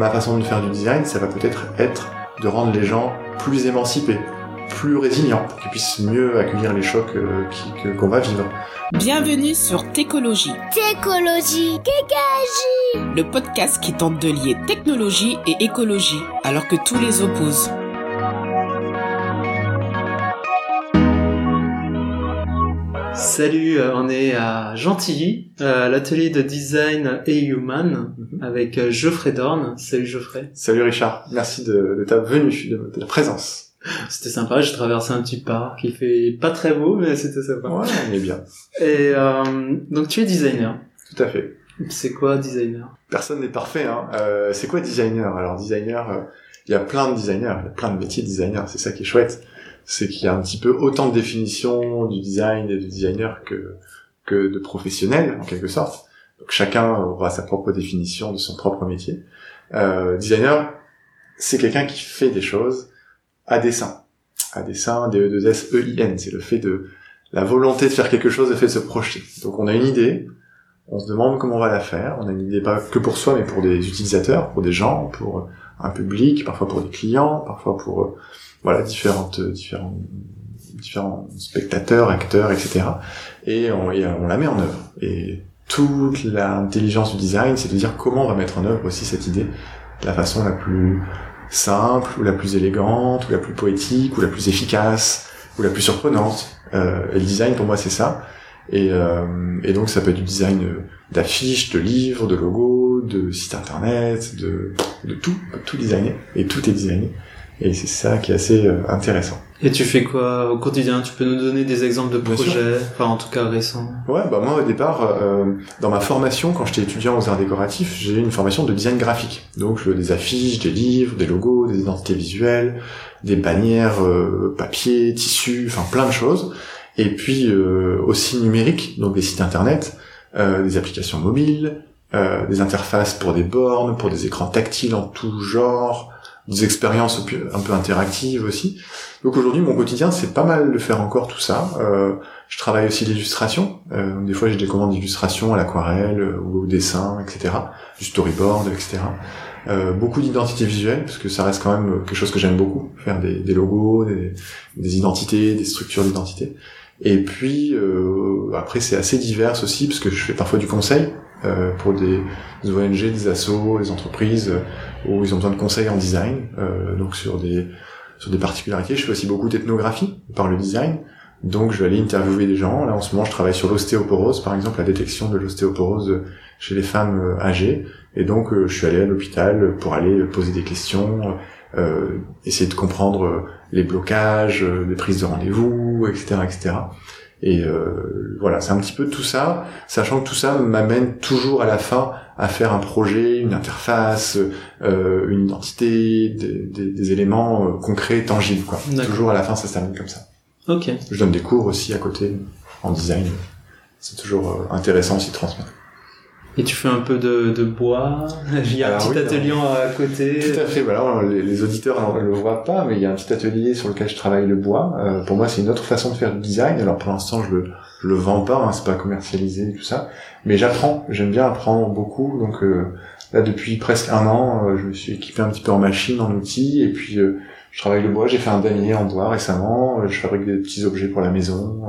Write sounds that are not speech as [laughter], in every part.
ma façon de faire du design, ça va peut-être être de rendre les gens plus émancipés, plus résilients, pour qu'ils puissent mieux accueillir les chocs euh, qui- que- qu'on va vivre. Bienvenue sur Técologie, Técologie, Kekaji. le podcast qui tente de lier technologie et écologie, alors que tous les opposent. Salut, euh, on est à Gentilly, euh, à l'atelier de design et human, Mhm. avec euh, Geoffrey Dorn. Salut Geoffrey. Salut Richard, merci de, de ta venue, de, de ta présence. C'était sympa, j'ai traversé un petit parc, il fait pas très beau, mais c'était sympa. Ouais, on est bien. Et euh, donc tu es designer. Tout à fait. C'est quoi designer? Personne n'est parfait. Hein. Euh, c'est quoi designer? Alors designer, euh, il y a plein de designers, il y a plein de métiers de designer. C'est ça qui est chouette, c'est qu'il y a un petit peu autant de définitions du design et du designer que que de professionnels en quelque sorte. Donc chacun aura sa propre définition de son propre métier. Euh, designer, c'est quelqu'un qui fait des choses à dessein, à dessein, e 2 s e i n C'est le fait de la volonté de faire quelque chose, le fait de se projeter. Donc on a une idée, on se demande comment on va la faire. On a une idée pas que pour soi, mais pour des utilisateurs, pour des gens, pour un public, parfois pour des clients, parfois pour euh, voilà différentes différents différents spectateurs, acteurs, etc. Et on, et on la met en œuvre. Et toute l'intelligence du design, c'est de dire comment on va mettre en œuvre aussi cette idée de la façon la plus simple, ou la plus élégante, ou la plus poétique, ou la plus efficace, ou la plus surprenante. Euh, et le design, pour moi, c'est ça. Et, euh, et donc ça peut être du design euh, d'affiches, de livres, de logos, de sites internet, de, de tout, tout designer, et tout est designé. Et c'est ça qui est assez euh, intéressant. Et tu fais quoi au quotidien? Tu peux nous donner des exemples de projets, enfin en tout cas récents? Ouais, bah moi au départ, euh, dans ma formation, quand j'étais étudiant aux arts décoratifs, j'ai eu une formation de design graphique. Donc je des affiches, des livres, des logos, des identités visuelles, des bannières, euh, papier, tissu, enfin plein de choses. Et puis euh, aussi numérique, donc des sites internet, euh, des applications mobiles, euh, des interfaces pour des bornes, pour des écrans tactiles en tout genre, des expériences un peu interactives aussi. Donc aujourd'hui, mon quotidien, c'est pas mal de faire encore tout ça. Euh, je travaille aussi l'illustration. Euh, des fois, j'ai des commandes d'illustration à l'aquarelle euh, ou au dessin, etc. Du storyboard, etc. Euh, beaucoup d'identité visuelle, parce que ça reste quand même quelque chose que j'aime beaucoup, faire des, logos, des, des identités, des structures d'identité. Et puis euh, après, c'est assez divers aussi, parce que je fais parfois du conseil euh, pour des, ONG, des assos, des entreprises euh, où ils ont besoin de conseils en design, donc sur des sur des particularités. Je fais aussi beaucoup d'ethnographie par le design. Donc je vais aller interviewer des gens. Là en ce moment je travaille sur l'ostéoporose, par exemple la détection de l'ostéoporose chez les femmes âgées. Et donc je suis allé à l'hôpital pour aller poser des questions, euh, essayer de comprendre euh, les blocages, euh, les prises de rendez-vous, etc., etc. Et euh, voilà, c'est un petit peu tout ça, sachant que tout ça m'amène toujours à la fin à faire un projet, une interface, euh, une identité, des, des- des éléments euh, concrets, tangibles, quoi. Toujours à la fin, ça se termine comme ça. Ok. Je donne des cours aussi à côté en design. C'est toujours intéressant aussi de transmettre. Et tu fais un peu de, de bois [laughs] Il y a un petit oui, atelier à côté Tout à fait. Voilà, les, les auditeurs ne le voient pas, mais il y a un petit atelier sur lequel je travaille le bois. Euh, pour moi, c'est une autre façon de faire du design. Alors pour l'instant, je le je le vends pas, hein, c'est pas commercialisé et tout ça, mais j'apprends. J'aime bien apprendre beaucoup. Donc euh, là, depuis presque un an, euh, je me suis équipé un petit peu en machine, en outils, et puis euh, je travaille le bois. J'ai fait un damier en bois récemment. Je fabrique des petits objets pour la maison.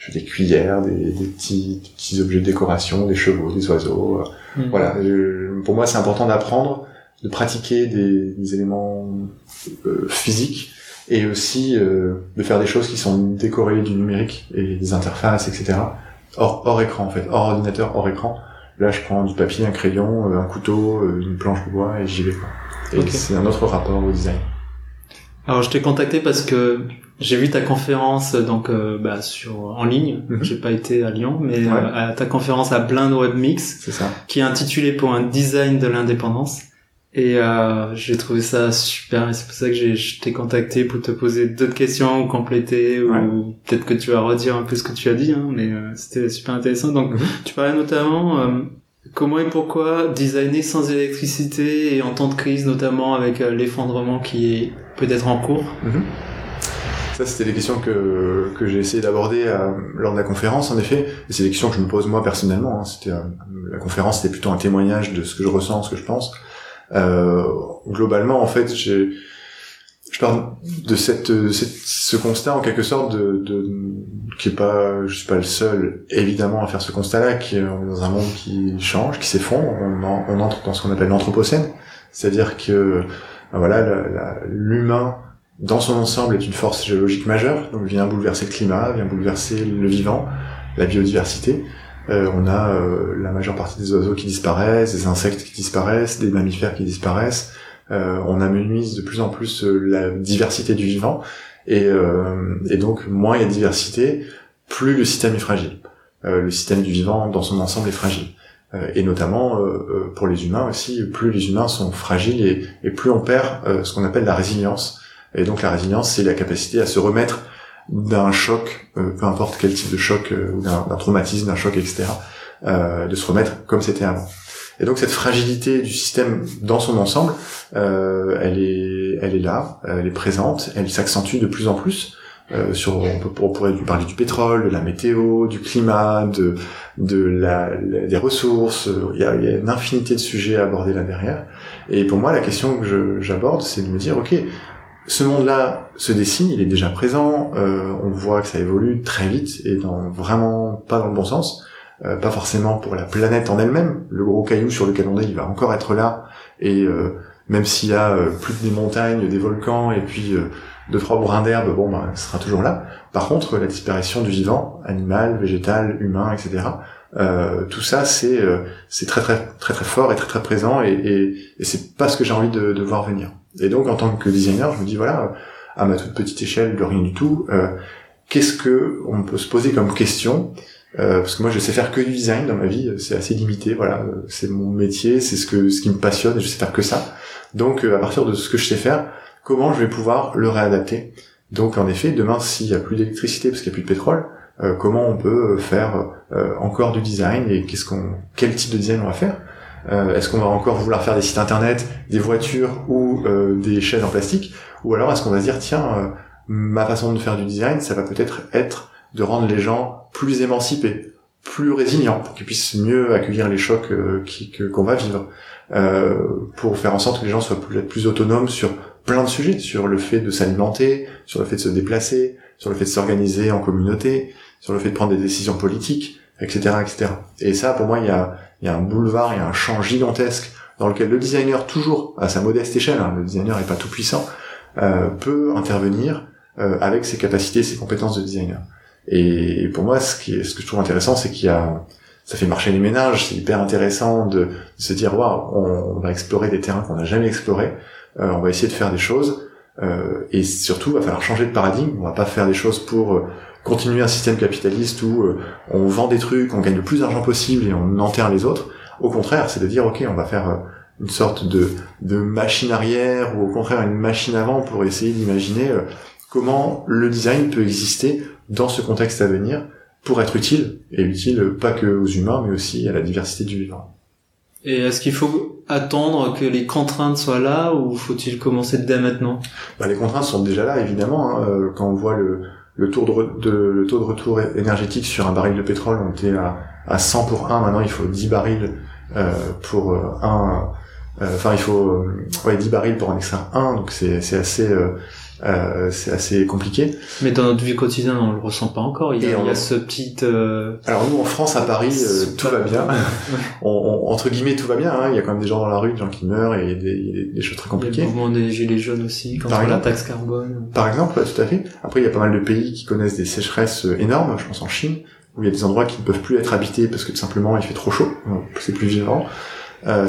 Je fais des cuillères, des, des petits des petits objets de décoration, des chevaux, des oiseaux. euh, Mhm. voilà, je- pour moi c'est important d'apprendre, de pratiquer des, des éléments euh, physiques et aussi euh, de faire des choses qui sont décorées du numérique et des interfaces, etc. Hors, hors écran en fait, hors ordinateur, hors écran. Là je prends du papier, un crayon, euh, un couteau, euh, une planche de bois et j'y vais. Quoi. Et c'est un autre rapport au design. Alors je t'ai contacté parce que j'ai vu ta conférence donc euh, bah, sur en ligne. Mhm. J'ai pas été à Lyon, mais Ouais. euh, à ta conférence à Blind Web Mix, C'est ça. qui est intitulée pour un design de l'indépendance. Et euh, j'ai trouvé ça super. Et c'est pour ça que j'ai je t'ai contacté pour te poser d'autres questions ou compléter Ouais. ou peut-être que tu vas redire un peu ce que tu as dit. Hein, mais euh, c'était super intéressant. Donc Mhm. tu parlais notamment euh, comment et pourquoi designer sans électricité et en temps de crise, notamment avec euh, l'effondrement qui est peut-être en cours. Ça, c'était des questions que, que j'ai essayé d'aborder euh, lors de la conférence, en effet. Et c'est des questions que je me pose moi personnellement. hein. C'était euh, la conférence, c'était plutôt un témoignage de ce que je ressens, ce que je pense. Euh, globalement, en fait, j'ai je parle de cette, ce constat en quelque sorte de, de qui est pas je suis pas le seul évidemment à faire ce constat-là qui est dans un monde qui change qui s'effondre on, en- on entre dans ce qu'on appelle l'anthropocène c'est-à-dire que ben voilà l'humain dans son ensemble est une force géologique majeure donc vient bouleverser le climat vient bouleverser le vivant la biodiversité Euh, on a euh, la majeure partie des oiseaux qui disparaissent des insectes qui disparaissent des mammifères qui disparaissent euh, on amenuise de plus en plus euh, la diversité du vivant et, euh, et donc moins il y a de diversité, plus le système est fragile. Euh, le système du vivant dans son ensemble est fragile. Et notamment pour les humains aussi, plus les humains sont fragiles et, plus on perd ce qu'on appelle la résilience. Et donc la résilience, c'est la capacité à se remettre d'un choc, euh, peu importe quel type de choc, euh, d'un traumatisme, d'un choc, etc., euh, de se remettre comme c'était avant. Et donc cette fragilité du système dans son ensemble, euh, elle est, elle est là, elle est présente, elle s'accentue de plus en plus. Euh, sur, on, peut, on pourrait parler du pétrole, de la météo, du climat, de, de la, des ressources. Il y, a, il y a une infinité de sujets à aborder là derrière. Et pour moi, la question que j'aborde, c'est de me dire, ok, ce monde-là se dessine, il est déjà présent. euh, on voit que ça évolue très vite et dans vraiment pas dans le bon sens. Euh, pas forcément pour la planète en elle-même. Le gros caillou sur lequel on est, il va encore être là. Et euh, même s'il y a plus que des montagnes, des volcans, et puis deux trois brins d'herbe, bon, ben, sera toujours là. Par contre, la disparition du vivant, animal, végétal, humain, etc. Tout ça, c'est c'est très très très très fort et très très présent, et, et, et c'est pas ce que j'ai envie de, de voir venir. Et donc, en tant que designer, je me dis voilà, à ma toute petite échelle de rien du tout, euh, qu'est-ce que on peut se poser comme question euh, parce que moi je sais faire que du design dans ma vie, c'est assez limité, voilà, c'est mon métier, c'est ce que ce qui me passionne je sais faire que ça. Donc euh, à partir de ce que je sais faire, comment je vais pouvoir le réadapter? Donc en effet, demain s'il y a plus d'électricité parce qu'il y a plus de pétrole, euh, comment on peut faire euh, encore du design et qu'est-ce qu'on quel type de design on va faire? Euh, Est-ce qu'on va encore vouloir faire des sites internet, des voitures ou euh, des chaises en plastique? Ou alors est-ce qu'on va se dire tiens euh, ma façon de faire du design, ça va peut-être être de rendre les gens plus émancipés, plus résilients, pour qu'ils puissent mieux accueillir les chocs euh, qu'on va vivre, euh, pour faire en sorte que les gens soient plus, plus autonomes sur plein de sujets, sur le fait de s'alimenter, sur le fait de se déplacer, sur le fait de s'organiser en communauté, sur le fait de prendre des décisions politiques, etc., etc. Et ça, pour moi, il y a, il y a un boulevard, il y a un champ gigantesque dans lequel le designer, toujours à sa modeste échelle, hein, le designer n'est pas tout puissant, euh, peut intervenir euh, avec ses capacités, ses compétences de designer. Et, pour moi, ce, qui est, ce que je trouve intéressant, c'est qu'il y a, ça fait marcher les ménages, c'est hyper intéressant de, de se dire, waouh, on, on va explorer des terrains qu'on n'a jamais explorés, euh, on va essayer de faire des choses, euh, et surtout, il va falloir changer de paradigme, on va pas faire des choses pour euh, continuer un système capitaliste où euh, on vend des trucs, on gagne le plus d'argent possible et on enterre les autres. Au contraire, c'est de dire, ok, on va faire euh, une sorte de, de machine arrière, ou au contraire une machine avant pour essayer d'imaginer euh, comment le design peut exister dans ce contexte à venir pour être utile, et utile pas que aux humains, mais aussi à la diversité du vivant. Et est-ce qu'il faut attendre que les contraintes soient là ou faut-il commencer dès maintenant? Bah, les contraintes sont déjà là, évidemment. hein. Euh, quand on voit le, le, taux de, retour énergétique sur un baril de pétrole, on était à, à 100 pour 1, maintenant il faut 10 barils euh, pour euh, un... euh, Enfin, il faut euh, ouais, 10 barils pour en extraire un, donc c'est c'est assez... euh, c'est assez compliqué. Mais dans notre vie quotidienne, on le ressent pas encore. Il y a, on- il y a ce petit... euh, Alors nous en France, à Paris, euh, tout va bien. [laughs] [laughs] On, on- entre guillemets, tout va bien. hein. Il y a quand même des gens dans la rue, des gens qui meurent et des, des, choses très Il y a le compliquées. mouvement des gilets jaunes aussi, contre Par la exemple. taxe carbone. Par exemple, ouais, tout à fait. Après, il y a pas mal de pays qui connaissent des sécheresses euh, énormes. Je pense en Chine, où il y a des endroits qui ne peuvent plus être habités parce que tout simplement il fait trop chaud. C'est plus vivant. Euh,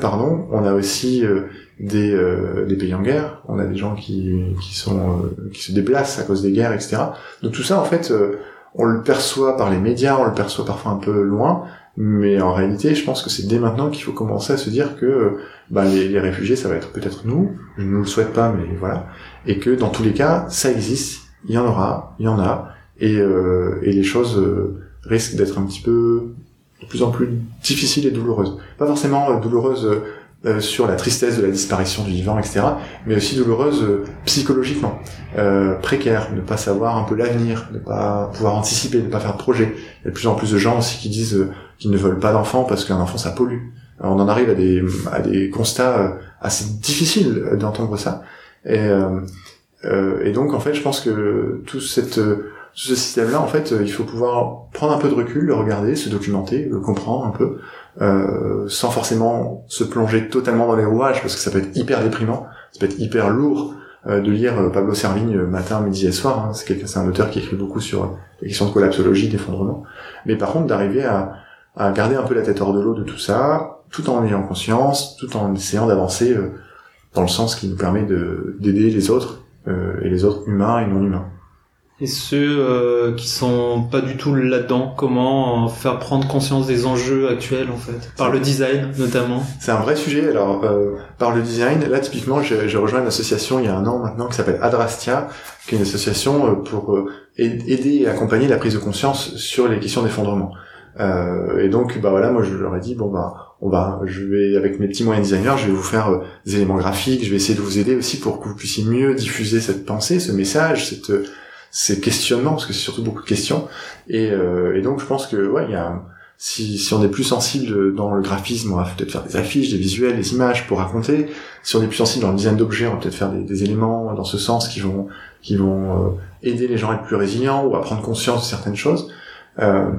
pardon. On a aussi euh, des, euh, des pays en guerre. On a des gens qui, qui sont euh, qui se déplacent à cause des guerres, etc. Donc tout ça, en fait, euh, on le perçoit par les médias, on le perçoit parfois un peu loin, mais en réalité, je pense que c'est dès maintenant qu'il faut commencer à se dire que bah, les, les réfugiés, ça va être peut-être nous. Je ne le souhaite pas, mais voilà. Et que dans tous les cas, ça existe. Il y en aura, il y en a, et, et les choses risquent d'être un petit peu de plus en plus difficiles et douloureuses. Pas forcément euh, douloureuses euh, euh, sur la tristesse de la disparition du vivant, etc., mais aussi douloureuses euh, psychologiquement, euh, précaires, ne pas savoir un peu l'avenir, ne pas pouvoir anticiper, ne pas faire de projet. Il y a de plus en plus de gens aussi qui disent euh, qu'ils ne veulent pas d'enfants parce qu'un enfant ça pollue. on en arrive à des, à des constats assez difficiles d'entendre ça. Et, et donc en fait, je pense que tout cette tout ce système-là, en fait, il faut pouvoir prendre un peu de recul, le regarder, se documenter, le comprendre un peu, euh, sans forcément se plonger totalement dans les rouages, parce que ça peut être hyper déprimant, ça peut être hyper lourd euh, de lire Pablo Servigne matin, midi et soir. Hein. C'est c'est un auteur qui écrit beaucoup sur les questions de collapsologie, d'effondrement. Mais par contre, d'arriver à, à garder un peu la tête hors de l'eau de tout ça, tout en ayant conscience, tout en essayant d'avancer euh, dans le sens qui nous permet de d'aider les autres euh, et les autres humains et non humains. Et ceux euh, qui sont pas du tout là-dedans, comment faire prendre conscience des enjeux actuels en fait, par le design notamment C'est un vrai sujet. Alors euh, par le design, là typiquement, j'ai rejoint une association il y a un an maintenant qui s'appelle Adrastia, qui est une association euh, pour euh, aider et accompagner la prise de conscience sur les questions d'effondrement. Euh, et donc, bah voilà, moi je leur ai dit bon bah on va, je vais avec mes petits moyens designers, je vais vous faire euh, des éléments graphiques, je vais essayer de vous aider aussi pour que vous puissiez mieux diffuser cette pensée, ce message, cette euh, ces questionnements parce que c'est surtout beaucoup de questions. Et, euh, et donc je pense que ouais, y a si, si on est plus sensible dans le graphisme, on va peut-être faire des affiches, des visuels, des images pour raconter. Si on est plus sensible dans le design d'objets, on va peut-être faire des, éléments dans ce sens qui vont qui vont aider les gens à être plus résilients ou à prendre conscience de certaines choses. Euh,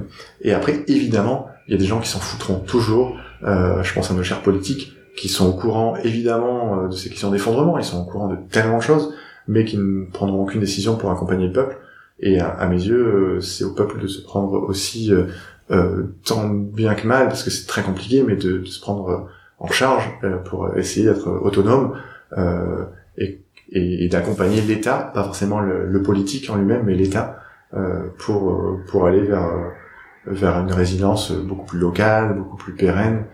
et après, évidemment, il y a des gens qui s'en foutront toujours. Euh, je pense à nos chers politiques qui sont au courant, évidemment, euh, de ces questions d'effondrement. Ils sont au courant de tellement de choses, mais qui ne prendront aucune décision pour accompagner le peuple. Et à, mes yeux, c'est au peuple de se prendre aussi euh, tant bien que mal, parce que c'est très compliqué, mais de, de se prendre en charge pour essayer d'être autonome et, et, et d'accompagner l'État, pas forcément le, le politique en lui-même, mais l'État euh, pour euh, pour aller vers euh, vers une résilience beaucoup plus locale, beaucoup plus pérenne,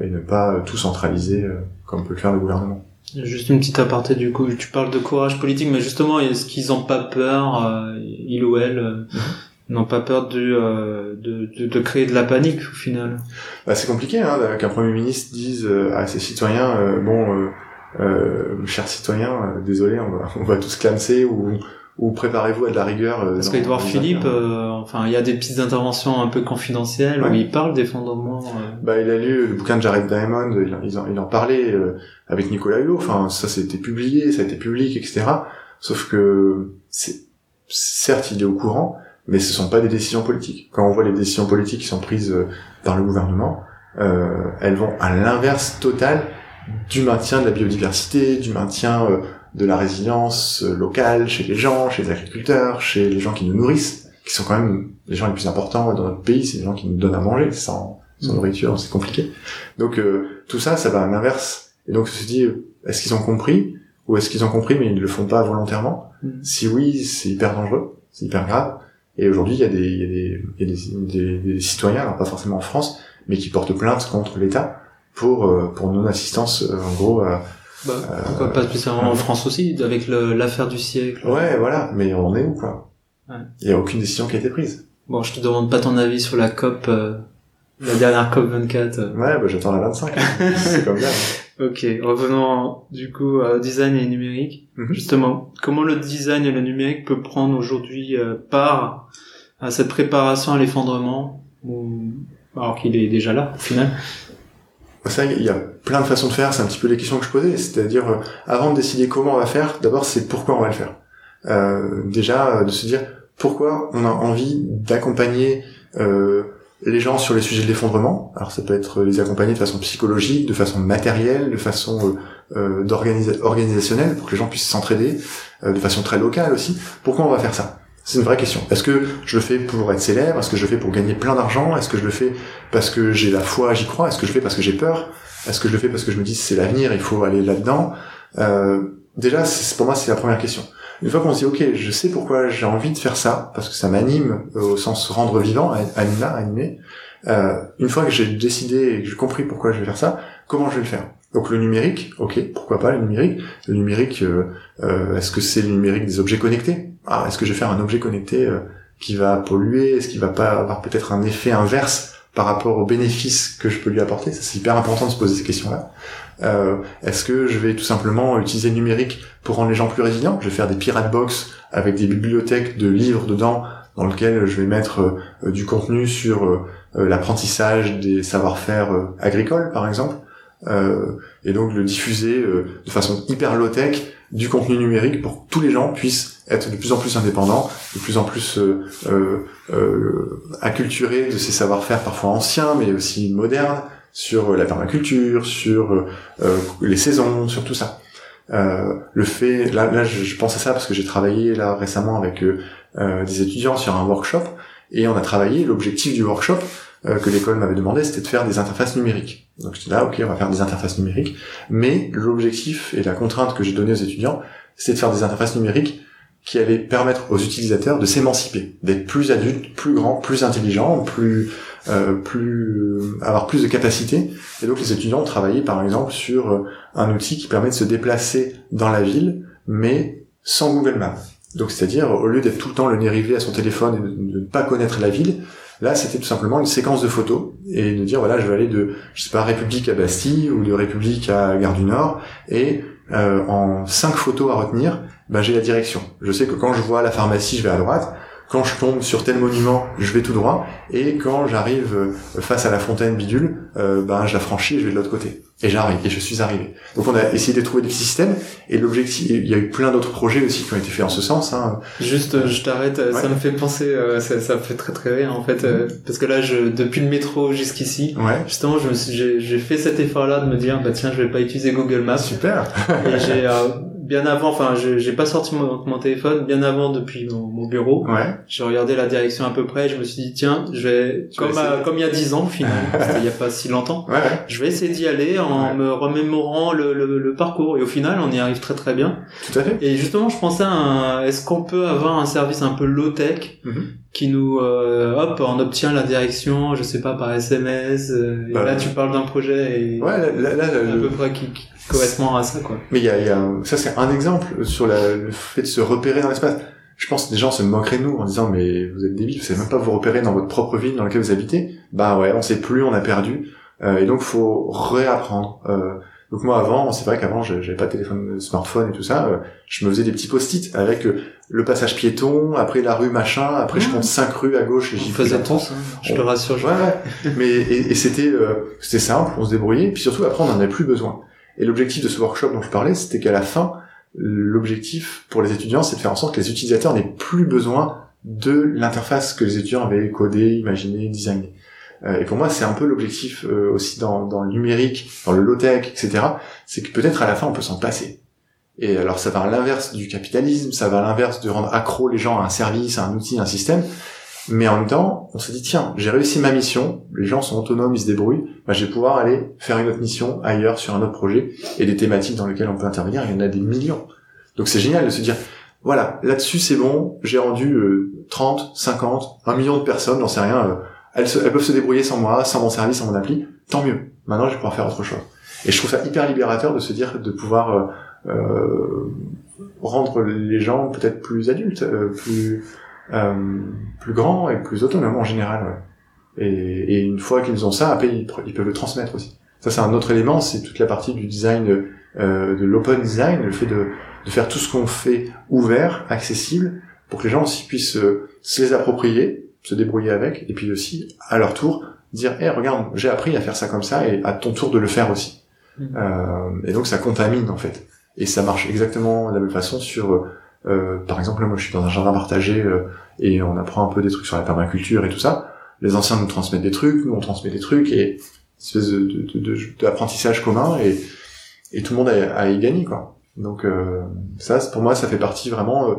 et ne pas tout centraliser comme peut le faire le gouvernement. Juste une petite aparté du coup, tu parles de courage politique, mais justement, est-ce qu'ils ont pas peur, euh, il ou elle, mhm. n'ont pas peur de, de, de, créer de la panique au final? Bah, C'est compliqué hein, qu'un Premier ministre dise à ses citoyens, bon, euh, chers citoyens, désolé, on va, [laughs] on va tous clamser ou ou préparez-vous à de la rigueur. Euh, Parce qu'Edouard Philippe, euh, enfin, il y a des petites interventions un peu confidentielles où il parle d'effondrement. Euh. Bah, il a lu le bouquin de Jared Diamond, il, en, il en parlait avec Nicolas Hulot. Enfin, ça, c'était publié, ça a été public, etc. Sauf que, certes, il est au courant, mais ce sont pas des décisions politiques. Quand on voit les décisions politiques qui sont prises par le gouvernement, elles vont à l'inverse total du maintien de la biodiversité, du maintien de la résilience euh, locale chez les gens, chez les agriculteurs, chez les gens qui nous nourrissent, qui sont quand même les gens les plus importants dans notre pays, c'est les gens qui nous donnent à manger, sans, sans mm. nourriture, c'est compliqué. Donc euh, tout ça, ça va à l'inverse. Et donc se dit, est-ce qu'ils ont compris ou est-ce qu'ils ont compris mais ils ne le font pas volontairement? Mm. Si oui, c'est hyper dangereux, c'est hyper grave. Et aujourd'hui, il y a des, il y a des, il y a des, des, citoyens, alors pas forcément en France, mais qui portent plainte contre l'État pour euh, pour non assistance, en gros, bah, pourquoi pas spécialement en France aussi, avec l'affaire du siècle. Ouais, voilà, mais on est où, quoi? Il y a aucune décision qui a été prise. Bon, je te demande pas ton avis sur la COP, euh, la dernière COP 24. Ouais, bah j'attends la 25. [laughs] C'est comme ça. Ok, revenons du coup au design et numérique. Mhm. Justement, comment le design et le numérique peut prendre aujourd'hui euh, part à cette préparation à l'effondrement, alors qu'il est déjà là au final? Ça, il y a plein de façons de faire. C'est un petit peu les questions que je posais. C'est-à-dire, euh, avant de décider comment on va faire, d'abord, c'est pourquoi on va le faire. Euh, déjà, euh, de se dire pourquoi on a envie d'accompagner euh, les gens sur les sujets de l'effondrement. Alors, ça peut être les accompagner de façon psychologique, de façon matérielle, de façon euh, organisationnelle, pour que les gens puissent s'entraider, de façon très locale aussi. Pourquoi on va faire ça? C'est une vraie question. Est-ce que je le fais pour être célèbre? Est-ce que je le fais pour gagner plein d'argent? Est-ce que je le fais parce que j'ai la foi, j'y crois? Est-ce que je le fais parce que j'ai peur? Est-ce que je le fais parce que je me dis c'est l'avenir, il faut aller là-dedans euh, Déjà, pour moi, c'est la première question. Une fois qu'on se dit ok, je sais pourquoi j'ai envie de faire ça, parce que ça m'anime euh, au sens rendre vivant, anima, animé. Euh, une fois que j'ai décidé et que j'ai compris pourquoi je vais faire ça, comment je vais le faire? Donc le numérique, ok, pourquoi pas le numérique? Le numérique, euh, euh, est-ce que c'est le numérique des objets connectés? Ah, Est-ce que je vais faire un objet connecté euh, qui va polluer? Est-ce qu'il va pas avoir peut-être un effet inverse par rapport aux bénéfices que je peux lui apporter. C'est hyper important de se poser ces questions-là. est-ce que je vais tout simplement utiliser le numérique pour rendre les gens plus résilients? Je vais faire des pirate box avec des bibliothèques de livres dedans dans lequel je vais mettre du contenu sur l'apprentissage des savoir-faire agricoles, par exemple, et donc le diffuser de façon hyper low-tech du contenu numérique pour que tous les gens puissent être de plus en plus indépendants, de plus en plus euh, euh, acculturés de ces savoir-faire parfois anciens, mais aussi modernes, sur la permaculture, sur les saisons, sur tout ça. Euh, le fait, là, là je, pense à ça parce que j'ai travaillé là récemment avec euh, euh, des étudiants sur un workshop et on a travaillé l'objectif du workshop que l'école m'avait demandé, c'était de faire des interfaces numériques. Donc j'étais là, ok, on va faire des interfaces numériques, mais l'objectif et la contrainte que j'ai donnée aux étudiants, c'est de faire des interfaces numériques qui allaient permettre aux utilisateurs de s'émanciper, d'être plus adultes, plus grands, plus intelligents, plus euh, plus avoir plus de capacités. Et donc les étudiants ont travaillé par exemple sur euh, un outil qui permet de se déplacer dans la ville, mais sans Google Maps. Donc c'est-à-dire au lieu d'être tout le temps le nez rivé à son téléphone et de, ne pas connaître la ville, là c'était tout simplement une séquence de photos et de dire voilà je vais aller de je sais pas République à Bastille ou de République à Gare du Nord et euh, en cinq photos à retenir, ben, j'ai la direction. Je sais que quand je vois la pharmacie, je vais à droite quand je tombe sur tel monument, je vais tout droit, et quand j'arrive euh, face à la fontaine bidule, euh, ben je la franchis et je vais de l'autre côté. Et j'arrive, et je suis arrivé. Donc on a essayé de trouver des systèmes, et l'objectif, il y a eu plein d'autres projets aussi qui ont été faits en ce sens. Hein. Juste, euh, je t'arrête, ça me fait penser, ça, ça me fait très très rire en fait, parce que là, je, depuis le métro jusqu'ici, ouais. justement, j'ai fait cet effort-là de me dire, bah tiens, je vais pas utiliser Google Maps. Super. et j'ai [laughs] bien avant, enfin, j'ai pas sorti mon, mon, téléphone, bien avant depuis mon, mon bureau. Ouais. J'ai regardé la direction à peu près, je me suis dit, tiens, je vais, comme, comme il y a dix ans, finalement, [laughs] il y a pas si longtemps, ouais. je vais essayer d'y aller en me remémorant le, le, le, parcours. Et au final, on y arrive très très bien. Tout à fait. Et justement, je pensais à est-ce qu'on peut avoir un service un peu low-tech mm-hmm. Qui nous, euh, hop, on obtient la direction, je sais pas, par SMS. Euh, et bah, là, tu parles d'un projet et ouais, là, là, à peu près qui, qui correspond à ça, quoi. Mais il y a, y a, ça c'est un exemple sur la, le fait de se repérer dans l'espace. Je pense que des gens se moqueraient de nous en disant mais vous êtes débiles, vous savez même pas vous repérer dans votre propre ville dans laquelle vous habitez. Bah ouais, on sait plus, on a perdu, euh, et donc faut réapprendre. Euh, donc moi avant, c'est vrai qu'avant j'avais pas de téléphone, de smartphone et tout ça, euh, je me faisais des petits post-it avec euh, le passage piéton, après la rue machin, après je compte cinq rues à gauche et j'y faisais tout ça. Je te rassure. Ouais, ouais. mais et, et c'était euh, c'était simple, on se débrouillait, puis surtout après on en avait plus besoin. Et l'objectif de ce workshop dont je parlais, c'était qu'à la fin, l'objectif pour les étudiants, c'est de faire en sorte que les utilisateurs n'aient plus besoin de l'interface que les étudiants avaient codée, imaginée, designée. Euh, et pour moi, c'est un peu l'objectif euh, aussi dans, dans, le numérique, dans le low-tech, etc. C'est que peut-être à la fin, on peut s'en passer. Et alors, ça va à l'inverse du capitalisme, ça va à l'inverse de rendre accro les gens à un service, à un outil, à un système. Mais en même temps, on s'est dit, tiens, j'ai réussi ma mission, les gens sont autonomes, ils se débrouillent, bah, je vais pouvoir aller faire une autre mission ailleurs sur un autre projet, et des thématiques dans lesquelles on peut intervenir, il y en a des millions. Donc c'est génial de se dire, voilà, là-dessus c'est bon, j'ai rendu 30, 50, 1 million de personnes, j'en sais rien, euh, elles, elles, peuvent se débrouiller sans moi, sans mon service, sans mon appli, tant mieux. Maintenant je vais pouvoir faire autre chose. Et je trouve ça hyper libérateur de se dire, de pouvoir euh, euh rendre les gens peut-être plus adultes, euh, plus euh, plus grand et plus autonome en général. Ouais. Et, et, une fois qu'ils ont ça, après ils, peuvent le transmettre aussi. Ça c'est un autre élément, c'est toute la partie du design, euh, de l'open design, le fait de, de faire tout ce qu'on fait ouvert, accessible, pour que les gens aussi puissent se les approprier, se débrouiller avec, et puis aussi à leur tour dire, hé hey, regarde, j'ai appris à faire ça comme ça, et à ton tour de le faire aussi. Mmh. Euh, et donc ça contamine en fait. Et ça marche exactement de la même façon sur euh, par exemple, moi, je suis dans un jardin partagé euh, et on apprend un peu des trucs sur la permaculture et tout ça. Les anciens nous transmettent des trucs, nous on transmet des trucs et une espèce de, d'apprentissage commun et, et tout le monde a, a y gagné quoi. Donc euh, ça, pour moi, ça fait partie vraiment euh,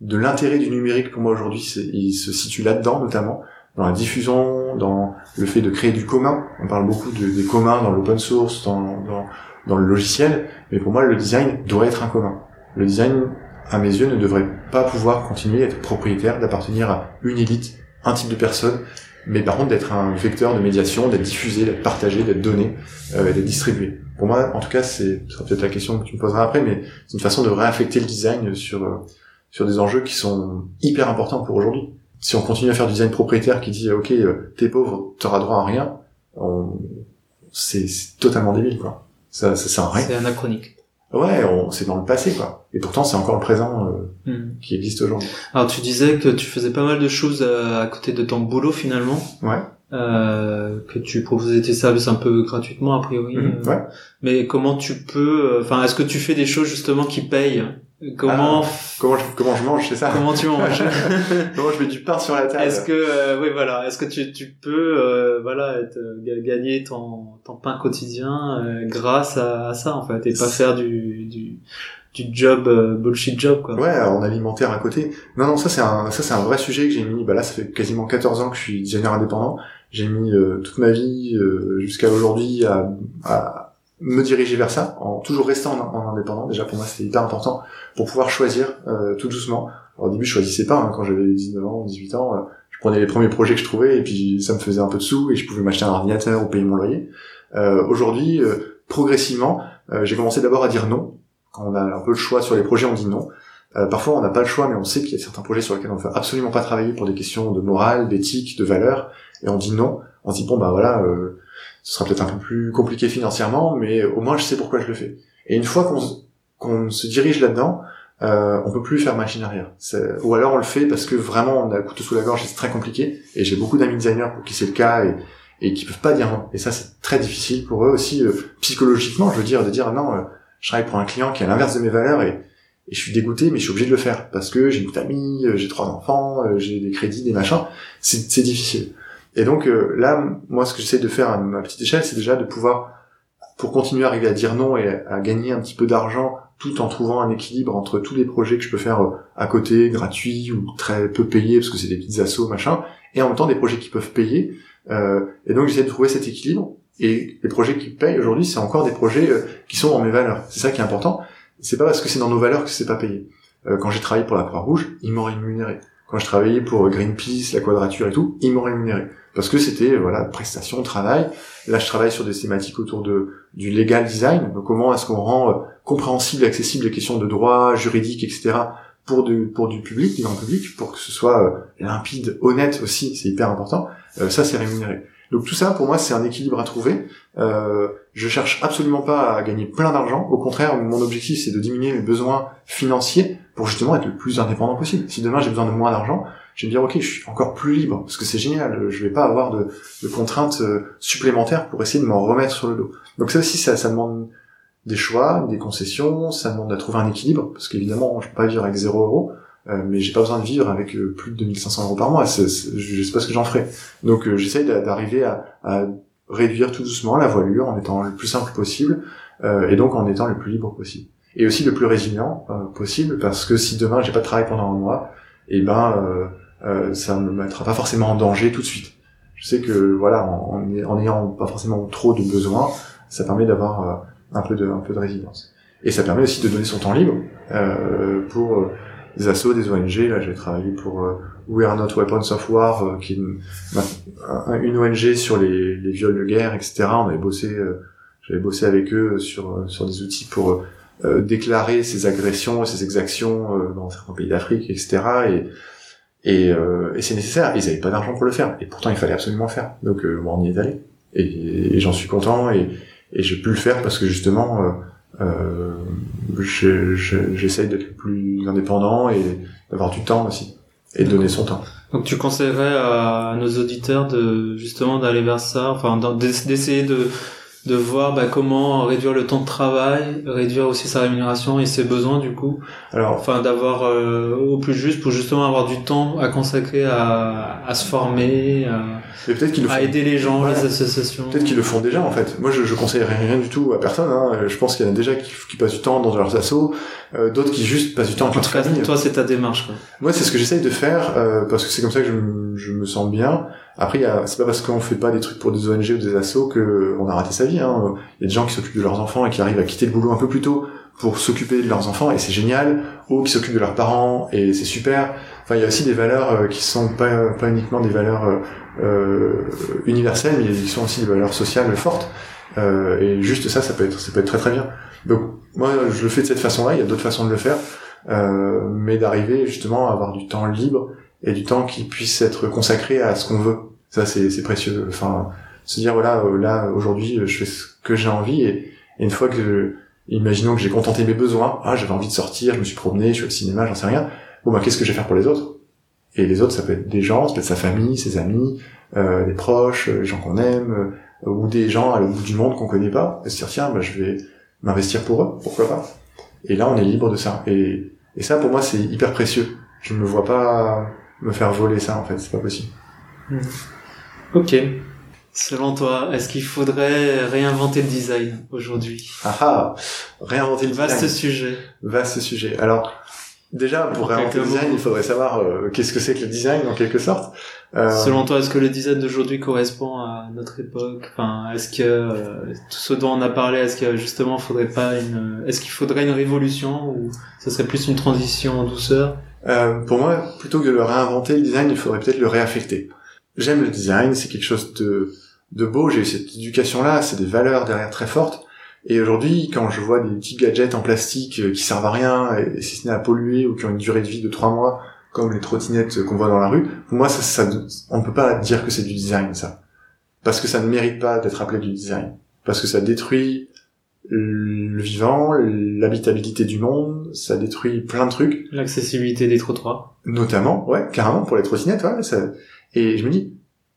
de l'intérêt du numérique pour moi aujourd'hui. Il se situe là-dedans notamment dans la diffusion, dans le fait de créer du commun. On parle beaucoup de, des communs dans l'open source, dans, dans, dans le logiciel, mais pour moi, le design doit être un commun. Le design à mes yeux, ne devrait pas pouvoir continuer à être propriétaire, d'appartenir à une élite, un type de personne, mais par contre d'être un vecteur de médiation, d'être diffusé, d'être partagé, d'être donné, euh, d'être distribué. Pour moi, en tout cas, c'est peut-être la question que tu me poseras après, mais c'est une façon de réaffecter le design sur euh, sur des enjeux qui sont hyper importants pour aujourd'hui. Si on continue à faire du design propriétaire qui dit ok, euh, t'es pauvre, t'auras droit à rien, c'est totalement débile quoi. Ça, ça sert à rien. C'est anachronique. Ouais, c'est dans le passé, quoi. Et pourtant, c'est encore le présent euh, hmm. qui existe aujourd'hui. Alors, tu disais que tu faisais pas mal de choses à, côté de ton boulot, finalement. Ouais. euh, que tu proposais tes services un peu gratuitement a priori. Mhm, euh, ouais. Mais comment tu peux, euh, enfin, est-ce que tu fais des choses justement qui payent Comment Comment je, comment je mange, c'est ça? Comment tu manges? [laughs] Comment je mets du pain sur la table Est-ce que euh, oui voilà, est-ce que tu tu peux euh, voilà être, euh, ga- gagner ton ton pain quotidien euh, grâce à, à ça en fait et pas faire du du du job euh, bullshit job quoi. Ouais, en alimentaire à côté. Non, non, ça c'est un, ça c'est un vrai sujet que j'ai mis. Bah là, ça fait quasiment 14 ans que je suis designer indépendant. J'ai mis euh, toute ma vie euh, jusqu'à aujourd'hui à, à me diriger vers ça, en toujours restant en, en indépendant. Déjà pour moi, c'était hyper important pour pouvoir choisir euh, tout doucement. Alors, au début, je choisissais pas. hein, quand j'avais 19 ans, 18 ans, euh, je prenais les premiers projets que je trouvais et puis ça me faisait un peu de sous et je pouvais m'acheter un ordinateur ou payer mon loyer. Euh, aujourd'hui, euh, progressivement, euh, j'ai commencé d'abord à dire non. Quand on a un peu le choix sur les projets, on dit non. Parfois, on n'a pas le choix, mais on sait qu'il y a certains projets sur lesquels on ne veut absolument pas travailler pour des questions de morale, d'éthique, de valeur, et on dit non. On dit bon bah voilà, euh, ce sera peut-être un peu plus compliqué financièrement, mais au moins je sais pourquoi je le fais. Et une fois qu'on se- dirige là-dedans, euh, on peut plus faire machine arrière. Ou alors on le fait parce que vraiment on a le couteau sous la gorge et c'est très compliqué. Et j'ai beaucoup d'amis designers pour qui c'est le cas et, et qui peuvent pas dire non. Et ça c'est très difficile pour eux aussi euh, psychologiquement, je veux dire, de dire non, euh, je travaille pour un client qui est à l'inverse de mes valeurs et, et je suis dégoûté, mais je suis obligé de le faire parce que j'ai une famille, euh, j'ai trois enfants, j'ai des crédits, des machins. C'est difficile. Et donc euh, là, moi, ce que j'essaie de faire à ma petite échelle, c'est déjà de pouvoir, pour continuer à arriver à dire non et à gagner un petit peu d'argent, tout en trouvant un équilibre entre tous les projets que je peux faire euh, à côté, gratuits ou très peu payés, parce que c'est des petites assos, machin, et en même temps des projets qui peuvent payer. Euh, et donc j'essaie de trouver cet équilibre. Et les projets qui payent aujourd'hui, c'est encore des projets euh, qui sont dans mes valeurs. C'est ça qui est important. C'est pas parce que c'est dans nos valeurs que c'est pas payé. Euh, quand j'ai travaillé pour la Croix-Rouge, ils m'ont rémunéré. Quand je travaillais pour Greenpeace, la Quadrature et tout, ils m'ont rémunéré parce que c'était voilà prestation, travail. Là, je travaille sur des thématiques autour de du legal design. Donc, comment est-ce qu'on rend euh, compréhensible, accessible les questions de droit, juridique, etc. pour du pour du public, du grand public, pour que ce soit euh, limpide, honnête aussi. C'est hyper important. Euh, ça, c'est rémunéré. Donc tout ça, pour moi, c'est un équilibre à trouver. Euh, je cherche absolument pas à gagner plein d'argent. Au contraire, mon objectif, c'est de diminuer mes besoins financiers pour justement être le plus indépendant possible. Si demain j'ai besoin de moins d'argent, je vais me dire ok, je suis encore plus libre parce que c'est génial. Je vais pas avoir de, de contraintes euh, supplémentaires pour essayer de m'en remettre sur le dos. Donc ça aussi, ça, ça demande des choix, des concessions. Ça demande à trouver un équilibre parce qu'évidemment, je peux pas vivre avec zéro euro. Euh, mais j'ai pas besoin de vivre avec euh, plus de 2500 euros par mois. C'est- c'est- je je sais pas ce que j'en ferai. Donc euh, j'essaye d'a- d'arriver à, à réduire tout doucement la voilure en étant le plus simple possible euh, et donc en étant le plus libre possible. Et aussi le plus résilient possible parce que si demain j'ai pas de travail pendant un mois, et ben euh, ça me mettra pas forcément en danger tout de suite. Je sais que voilà en, en, en ayant pas forcément trop de besoins, ça permet d'avoir euh, un peu de un peu de résilience. Et ça permet aussi de donner son temps libre euh, pour euh, des assos, des ONG. Là, j'ai travaillé pour euh, We Are Not Weapons of War, euh, qui est une, un- une ONG sur les, les viols de guerre, etc. On avait bossé, euh, j'avais bossé avec eux sur euh, sur des outils pour déclarer ces agressions, ces exactions dans certains pays d'Afrique, etc. Et et, euh, et c'est nécessaire. Ils n'avaient pas d'argent pour le faire, et pourtant il fallait absolument le faire. Donc euh, bon, on y est allé, et, et j'en suis content, et, et j'ai pu le faire parce que justement. Euh, euh, je- je- j'essaye d'être plus indépendant et d'avoir du temps aussi et de donner son temps. Donc tu conseillerais à nos auditeurs de justement d'aller vers ça, enfin d'essayer de de voir bah, comment réduire le temps de travail, réduire aussi sa rémunération et ses besoins du coup, Alors, enfin d'avoir euh, au plus juste pour justement avoir du temps à consacrer à, à se former, à, mais peut-être qu'ils le font. à aider les gens, les associations. Peut-être qu'ils le font déjà en fait. Moi, je, je conseillerais rien du tout à personne. Hein. Je pense qu'il y en a déjà qui, qui passent du temps dans leurs assos, euh, d'autres qui juste passent du temps En leur famille. toi c'est ta démarche. Quoi. Moi, c'est ce que j'essaye de faire euh, parce que c'est comme ça que je, je me sens bien. Après, c'est pas parce qu'on fait pas des trucs pour des ONG ou des assos que on a raté sa vie. Hein. Il y a des gens qui s'occupent de leurs enfants et qui arrivent à quitter le boulot un peu plus tôt pour s'occuper de leurs enfants et c'est génial. Ou qui s'occupent de leurs parents et c'est super. Enfin, il y a aussi des valeurs euh, qui sont pas pas uniquement des valeurs euh, euh, universelles, mais qui sont aussi des valeurs sociales fortes. Euh, et juste ça, ça peut être ça peut être très très bien. Donc moi, je le fais de cette façon-là. Il y a d'autres façons de le faire. Euh, mais d'arriver justement à avoir du temps libre et du temps qui puisse être consacré à ce qu'on veut. Ça, c'est précieux. Enfin, se dire voilà, euh, là aujourd'hui, je fais ce que j'ai envie et, une fois que, imaginons que j'ai contenté mes besoins, ah, j'avais envie de sortir, je me suis promené, je suis au cinéma, j'en sais rien. Bon, bah, qu'est-ce que je vais faire pour les autres? Et les autres, ça peut être des gens, ça peut être sa famille, ses amis, euh, des proches, les gens qu'on aime, euh, ou des gens à l'autre du monde qu'on connaît pas, et se dire tiens, bah, je vais m'investir pour eux, pourquoi pas? Et là, on est libre de ça. Et, et ça, pour moi, c'est hyper précieux. Je me vois pas me faire voler ça, en fait, c'est pas possible. Hmm. Ok. Selon toi, est-ce qu'il faudrait réinventer le design aujourd'hui? Ah ah, réinventer le Vaste design. sujet. Vaste sujet. Alors, déjà, pour réinventer le design, il faudrait savoir euh, qu'est-ce que c'est que le design, en quelque sorte. Euh, Selon toi, est-ce que le design d'aujourd'hui correspond à notre époque? Enfin, est-ce que euh, tout ce dont on a parlé, est-ce que justement, faudrait pas une, est-ce qu'il faudrait une révolution ou ce serait plus une transition en douceur? Euh, pour moi, plutôt que de le réinventer, le design, il faudrait peut-être le réaffecter. J'aime le design, c'est quelque chose de, de beau, j'ai eu cette éducation-là, c'est des valeurs derrière très fortes. Et aujourd'hui, quand je vois des petits gadgets en plastique euh, qui servent à rien, et, si ce n'est à polluer, ou qui ont une durée de vie de trois mois, comme les trottinettes qu'on voit dans la rue, pour moi, ça, ça, on ne peut pas dire que c'est du design, ça. Parce que ça ne mérite pas d'être appelé du design. Parce que ça détruit le vivant, l'habitabilité du monde, ça détruit plein de trucs L'accessibilité des trottoirs. notamment, ouais, carrément pour les trottinettes, ouais, ça... et je me dis,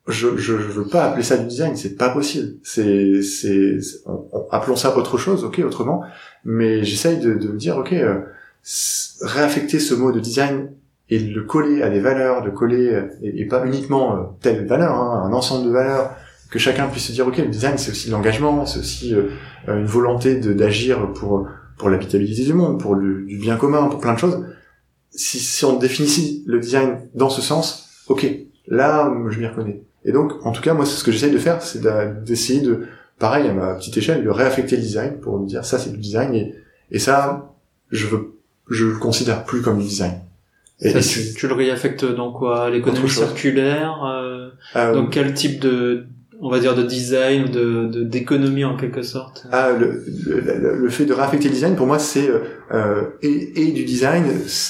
je, je, je veux pas appeler ça du design, c'est pas possible. C'est, c'est, on- on- appelons ça autre chose, ok, autrement. Mais j'essaye de, de me dire, ok, euh, réaffecter ce mot de design et de le coller à des valeurs, de coller euh, et, et pas uniquement euh, telle valeur, hein, un ensemble de valeurs, que chacun puisse se dire, ok, le design c'est aussi de l'engagement, c'est aussi euh, euh, une volonté de d'agir pour pour l'habitabilité du monde, pour le, du bien commun, pour plein de choses. Si, si on définissait le design dans ce sens, ok, là je m'y reconnais. Et donc, en tout cas, moi, c'est ce que j'essaye de faire, c'est d'essayer de, pareil, à ma petite échelle, de réaffecter le design pour me dire ça, c'est du design, et, et ça, je veux, je le considère plus comme du design. Et, Ça, et tu, le réaffectes dans quoi? L'économie circulaire euh, euh, Donc quel type de, on va dire, de design de d'économie en quelque sorte Ah, le, le, le- fait de réaffecter le design, pour moi, c'est euh, et, et du design,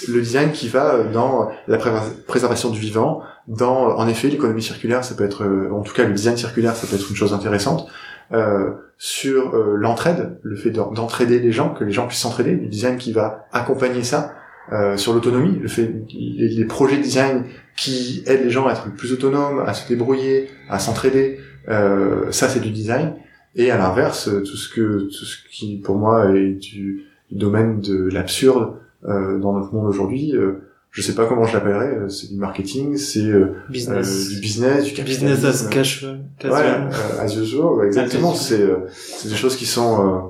le design qui va dans la préva- préservation du vivant, dans, en effet, l'économie circulaire, ça peut être, euh, en tout cas, le design circulaire, ça peut être une chose intéressante. Euh, sur euh, l'entraide, le fait d'en- d'entraider les gens, que les gens puissent s'entraider, du design qui va accompagner ça. Euh, sur l'autonomie, le fait les, les projets de design qui aident les gens à être plus autonomes, à se débrouiller, à s'entraider, euh, ça c'est du design. Et à l'inverse, tout ce que tout ce qui pour moi est du, du domaine de l'absurde euh, dans notre monde aujourd'hui, euh, je sais pas comment je l'appellerais, euh, c'est du marketing, c'est euh, Business. du business, du Business as casual. Ouais, casual. euh, as usual, ouais, exactement. As C'est euh, c'est des choses qui sont euh,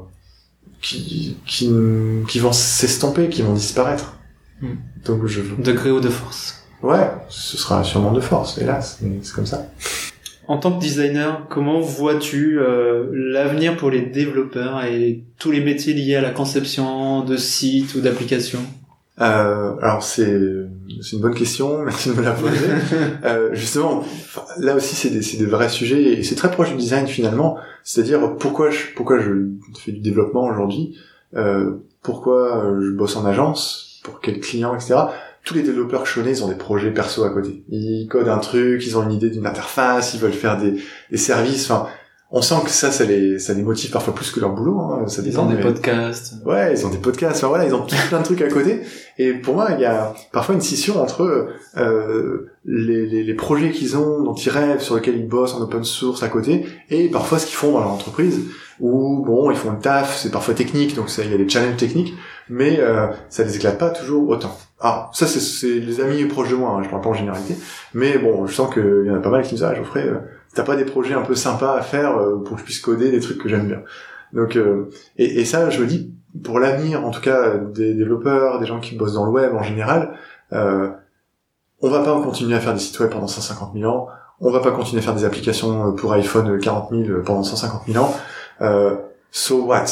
qui qui qui vont s'estomper, qui vont disparaître. Hmm. Donc je Degré ou de force. ouais, ce sera sûrement de force. Hélas, mais c'est comme ça. En tant que designer, comment vois-tu euh, l'avenir pour les développeurs et tous les métiers liés à la conception de sites ou d'applications? Euh, alors c'est c'est une bonne question, [laughs] merci de me la poser. [laughs] Euh, justement, là aussi c'est des c'est des vrais sujets et c'est très proche du design finalement. C'est-à-dire pourquoi je pourquoi je fais du développement aujourd'hui, euh, pourquoi euh, je bosse en agence, pour quels clients, etc. Tous les développeurs que je connais, ils ont des projets perso à côté. Ils codent un truc, ils ont une idée d'une interface, ils veulent faire des, des services. Enfin, on sent que ça, ça les ça les motive parfois plus que leur boulot. Hein. Ça Ils ont des mais- podcasts. Ouais, ils ont des podcasts, enfin voilà, ils ont tout plein de trucs à côté. Et pour moi, il y a parfois une scission entre euh, les, les, les projets qu'ils ont, dont ils rêvent, sur lesquels ils bossent en open source à côté, et parfois ce qu'ils font dans leur entreprise, où bon, ils font le taf, c'est parfois technique, donc ça, il y a des challenges techniques, mais euh, ça les éclate pas toujours autant. Alors ça, c'est- les amis proches de moi, hein, je parle pas en généralité, mais bon, je sens qu'il y en a pas mal qui me disent, ah Geoffrey, euh, t'as pas des projets un peu sympas à faire euh, pour que je puisse coder des trucs que j'aime bien. Donc euh, et, et ça, je me dis, pour l'avenir, en tout cas, des développeurs, des gens qui bossent dans le web en général, euh, on va pas continuer à faire des sites web pendant 150 000 ans, on va pas continuer à faire des applications pour iPhone 40 000 pendant 150 000 ans. Euh, so what?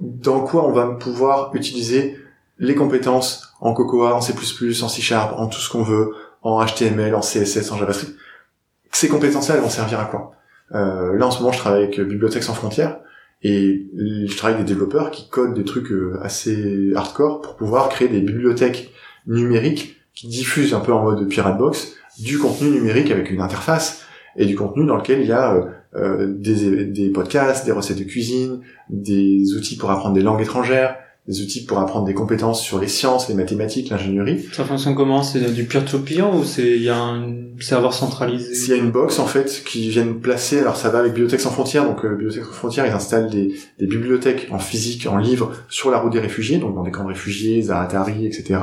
Dans quoi on va pouvoir utiliser les compétences en Cocoa, en C++, en C Sharp, en tout ce qu'on veut, en HTML, en CSS, en JavaScript? Ces compétences-là, elles vont servir à quoi? Euh, Là, en ce moment, je travaille avec Bibliothèques sans frontières, et je travaille avec des développeurs qui codent des trucs euh, assez hardcore pour pouvoir créer des bibliothèques numériques qui diffusent un peu en mode pirate box du contenu numérique avec une interface et du contenu dans lequel il y a euh, euh, des, des podcasts, des recettes de cuisine, des outils pour apprendre des langues étrangères, des outils pour apprendre des compétences sur les sciences, les mathématiques, l'ingénierie. Ça fonctionne comment? C'est du peer-to-peer ou c'est il y a un serveur centralisé? S'il y a une box en fait qui viennent placer, alors ça va avec Bibliothèque sans frontières, donc euh, Bibliothèque sans frontières, ils installent des, des, bibliothèques en physique, en livre, sur la route des réfugiés, donc dans des camps de réfugiés, Zaratari, etc.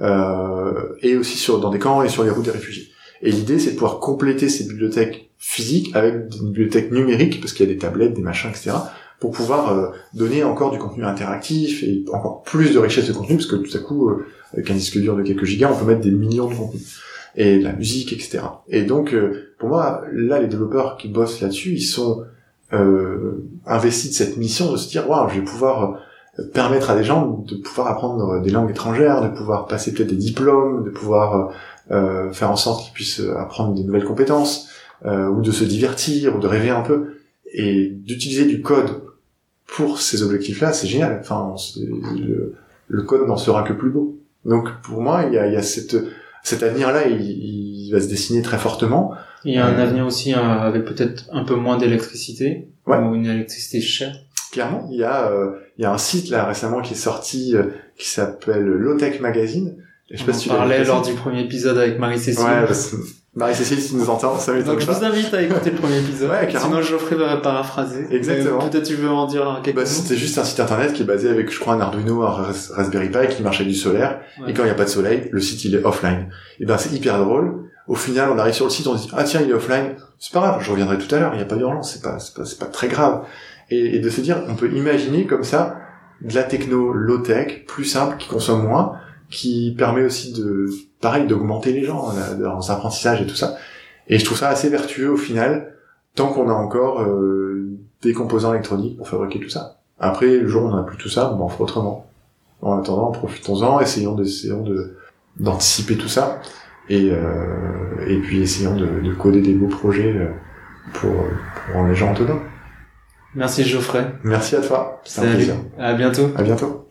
Euh, et aussi sur dans des camps et sur les routes des réfugiés. Et l'idée c'est de pouvoir compléter ces bibliothèques physiques avec une bibliothèque numérique, parce qu'il y a des tablettes, des machins, etc pour pouvoir euh, donner encore du contenu interactif et encore plus de richesse de contenu, parce que tout à coup, euh, avec un disque dur de quelques gigas, on peut mettre des millions de contenus et de la musique, etc. Et donc, euh, pour moi, là, les développeurs qui bossent là-dessus, ils sont investis de cette mission de se dire, waouh, je vais pouvoir permettre à des gens de pouvoir apprendre des langues étrangères, de pouvoir passer peut-être des diplômes, de pouvoir faire en sorte qu'ils puissent apprendre des nouvelles compétences, ou de se divertir, ou de rêver un peu, et d'utiliser du code pour ces objectifs-là, c'est génial. Enfin, le, le, code n'en sera que plus beau. Donc pour moi, il y a, il y a cette, cet avenir-là, il, il, va se dessiner très fortement. Il y a un euh, avenir aussi euh, avec peut-être un peu moins d'électricité ou une électricité chère. Clairement, il y a euh, il y a un site là récemment qui est sorti qui s'appelle Lowtech Magazine. Je sais On pas si tu parlais lors du premier épisode avec Marie-Cécile. Ouais, Marie-Cécile, si nous entend, ça m'étonne Donc, je vous invite à écouter le premier épisode. Ouais, Sinon, Geoffrey va paraphraser. Exactement. Peut-être tu veux en dire quelque bah. C'était juste un site internet qui est basé avec, je crois, un Arduino, un Raspberry Pi qui marche avec du solaire. Et quand il n'y a pas de soleil, le site, il est offline. Et ben, c'est hyper drôle. Au final, on arrive sur le site, on se dit, ah tiens, il est offline. C'est pas grave, je reviendrai tout à l'heure. Il n'y a pas d'urgence. C'est pas, c'est pas, c'est pas très grave. Et, et de se dire, on peut imaginer comme ça de la techno low-tech, plus simple, qui consomme moins, qui permet aussi de, pareil, d'augmenter les gens, dans apprentissage et tout ça. Et je trouve ça assez vertueux au final, tant qu'on a encore euh, des composants électroniques pour fabriquer tout ça. Après, le jour où on n'a plus tout ça, on fera autrement. En attendant, profitons-en, essayons essayons de d'anticiper tout ça, et euh, et puis essayons de, de, coder des beaux projets euh, pour, pour rendre les gens autonomes. Merci Geoffrey. Merci à toi. C'était un plaisir. À bientôt. À bientôt.